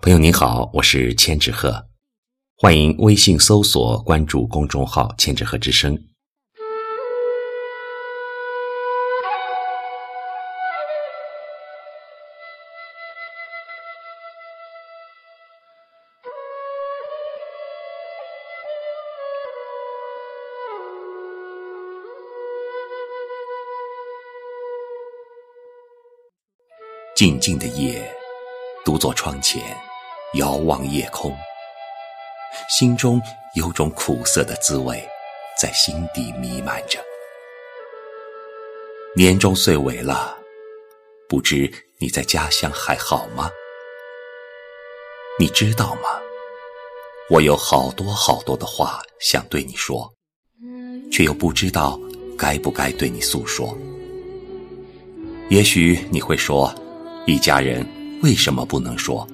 朋友您好，我是千纸鹤，欢迎微信搜索关注公众号“千纸鹤之声”。静静的夜，独坐窗前。遥望夜空，心中有种苦涩的滋味在心底弥漫着。年终岁尾了，不知你在家乡还好吗？你知道吗？我有好多好多的话想对你说，却又不知道该不该对你诉说。也许你会说，一家人为什么不能说？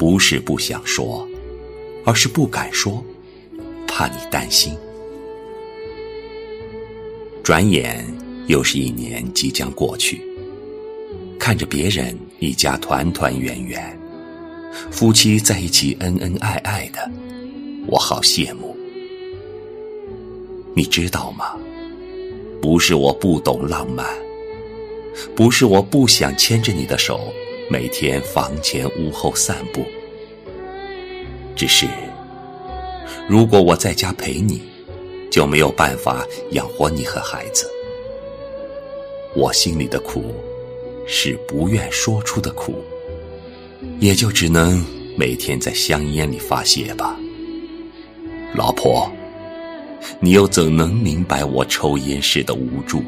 不是不想说，而是不敢说，怕你担心。转眼又是一年即将过去，看着别人一家团团圆圆，夫妻在一起恩恩爱爱的，我好羡慕。你知道吗？不是我不懂浪漫，不是我不想牵着你的手。每天房前屋后散步，只是如果我在家陪你，就没有办法养活你和孩子。我心里的苦，是不愿说出的苦，也就只能每天在香烟里发泄吧。老婆，你又怎能明白我抽烟时的无助？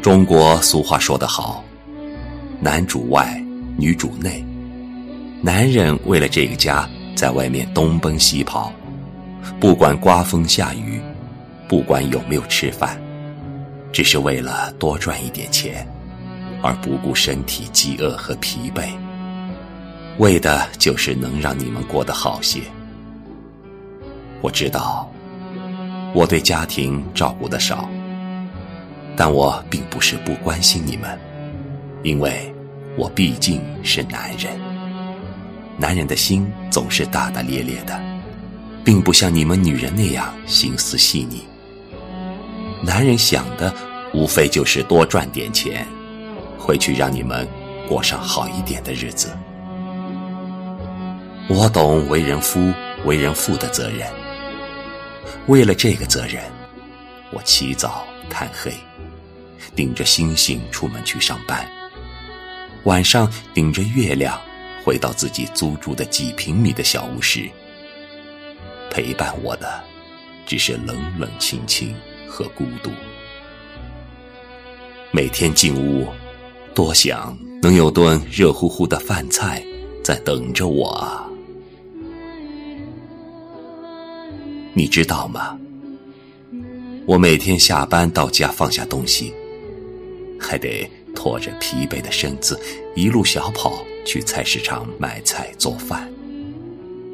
中国俗话说得好。男主外，女主内。男人为了这个家，在外面东奔西跑，不管刮风下雨，不管有没有吃饭，只是为了多赚一点钱，而不顾身体饥饿和疲惫，为的就是能让你们过得好些。我知道，我对家庭照顾的少，但我并不是不关心你们。因为，我毕竟是男人，男人的心总是大大咧咧的，并不像你们女人那样心思细腻。男人想的无非就是多赚点钱，回去让你们过上好一点的日子。我懂为人夫、为人父的责任，为了这个责任，我起早贪黑，顶着星星出门去上班。晚上顶着月亮回到自己租住的几平米的小屋时，陪伴我的只是冷冷清清和孤独。每天进屋，多想能有顿热乎乎的饭菜在等着我啊！你知道吗？我每天下班到家放下东西，还得。拖着疲惫的身子，一路小跑去菜市场买菜做饭。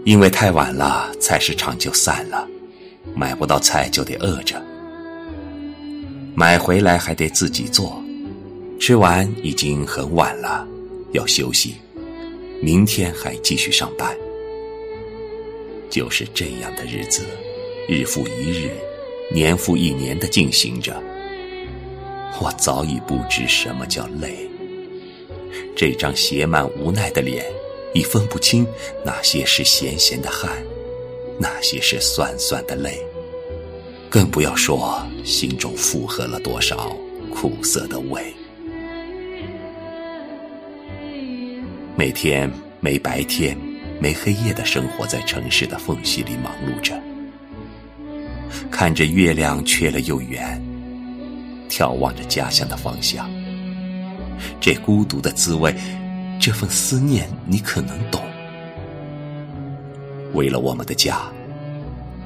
因为太晚了，菜市场就散了，买不到菜就得饿着。买回来还得自己做，吃完已经很晚了，要休息，明天还继续上班。就是这样的日子，日复一日，年复一年的进行着。我早已不知什么叫累，这张写满无奈的脸，已分不清哪些是咸咸的汗，哪些是酸酸的泪，更不要说心中负荷了多少苦涩的味。每天没白天、没黑夜的生活在城市的缝隙里忙碌着，看着月亮缺了又圆。眺望着家乡的方向，这孤独的滋味，这份思念，你可能懂。为了我们的家，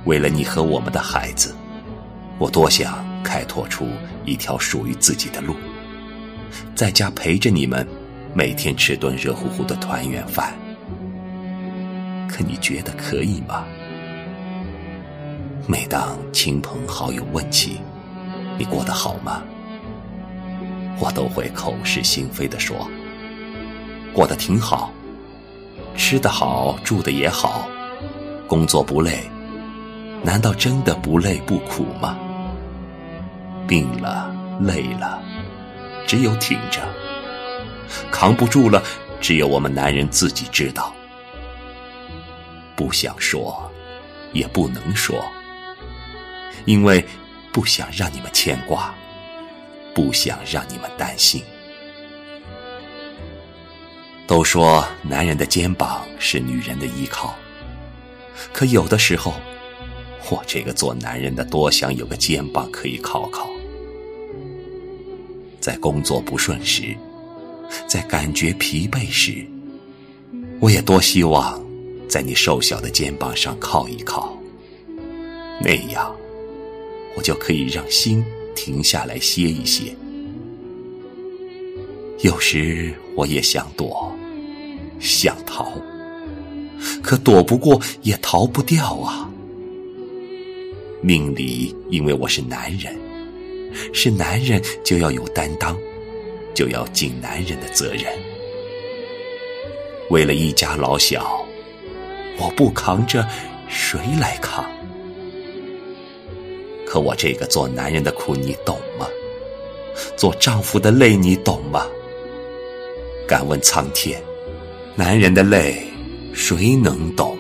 为了你和我们的孩子，我多想开拓出一条属于自己的路，在家陪着你们，每天吃顿热乎乎的团圆饭。可你觉得可以吗？每当亲朋好友问起，你过得好吗？我都会口是心非的说，过得挺好，吃得好，住的也好，工作不累，难道真的不累不苦吗？病了，累了，只有挺着；扛不住了，只有我们男人自己知道。不想说，也不能说，因为不想让你们牵挂，不想让你们担心。都说男人的肩膀是女人的依靠，可有的时候，我这个做男人的多想有个肩膀可以靠靠。在工作不顺时，在感觉疲惫时，我也多希望。在你瘦小的肩膀上靠一靠，那样就可以让心停下来歇一歇。有时我也想躲，想逃，可躲不过也逃不掉啊。命里因为我是男人，是男人就要有担当，就要尽男人的责任。为了一家老小。我不扛着，谁来扛？可我这个做男人的苦，你懂吗？做丈夫的累，你懂吗？敢问苍天，男人的累，谁能懂？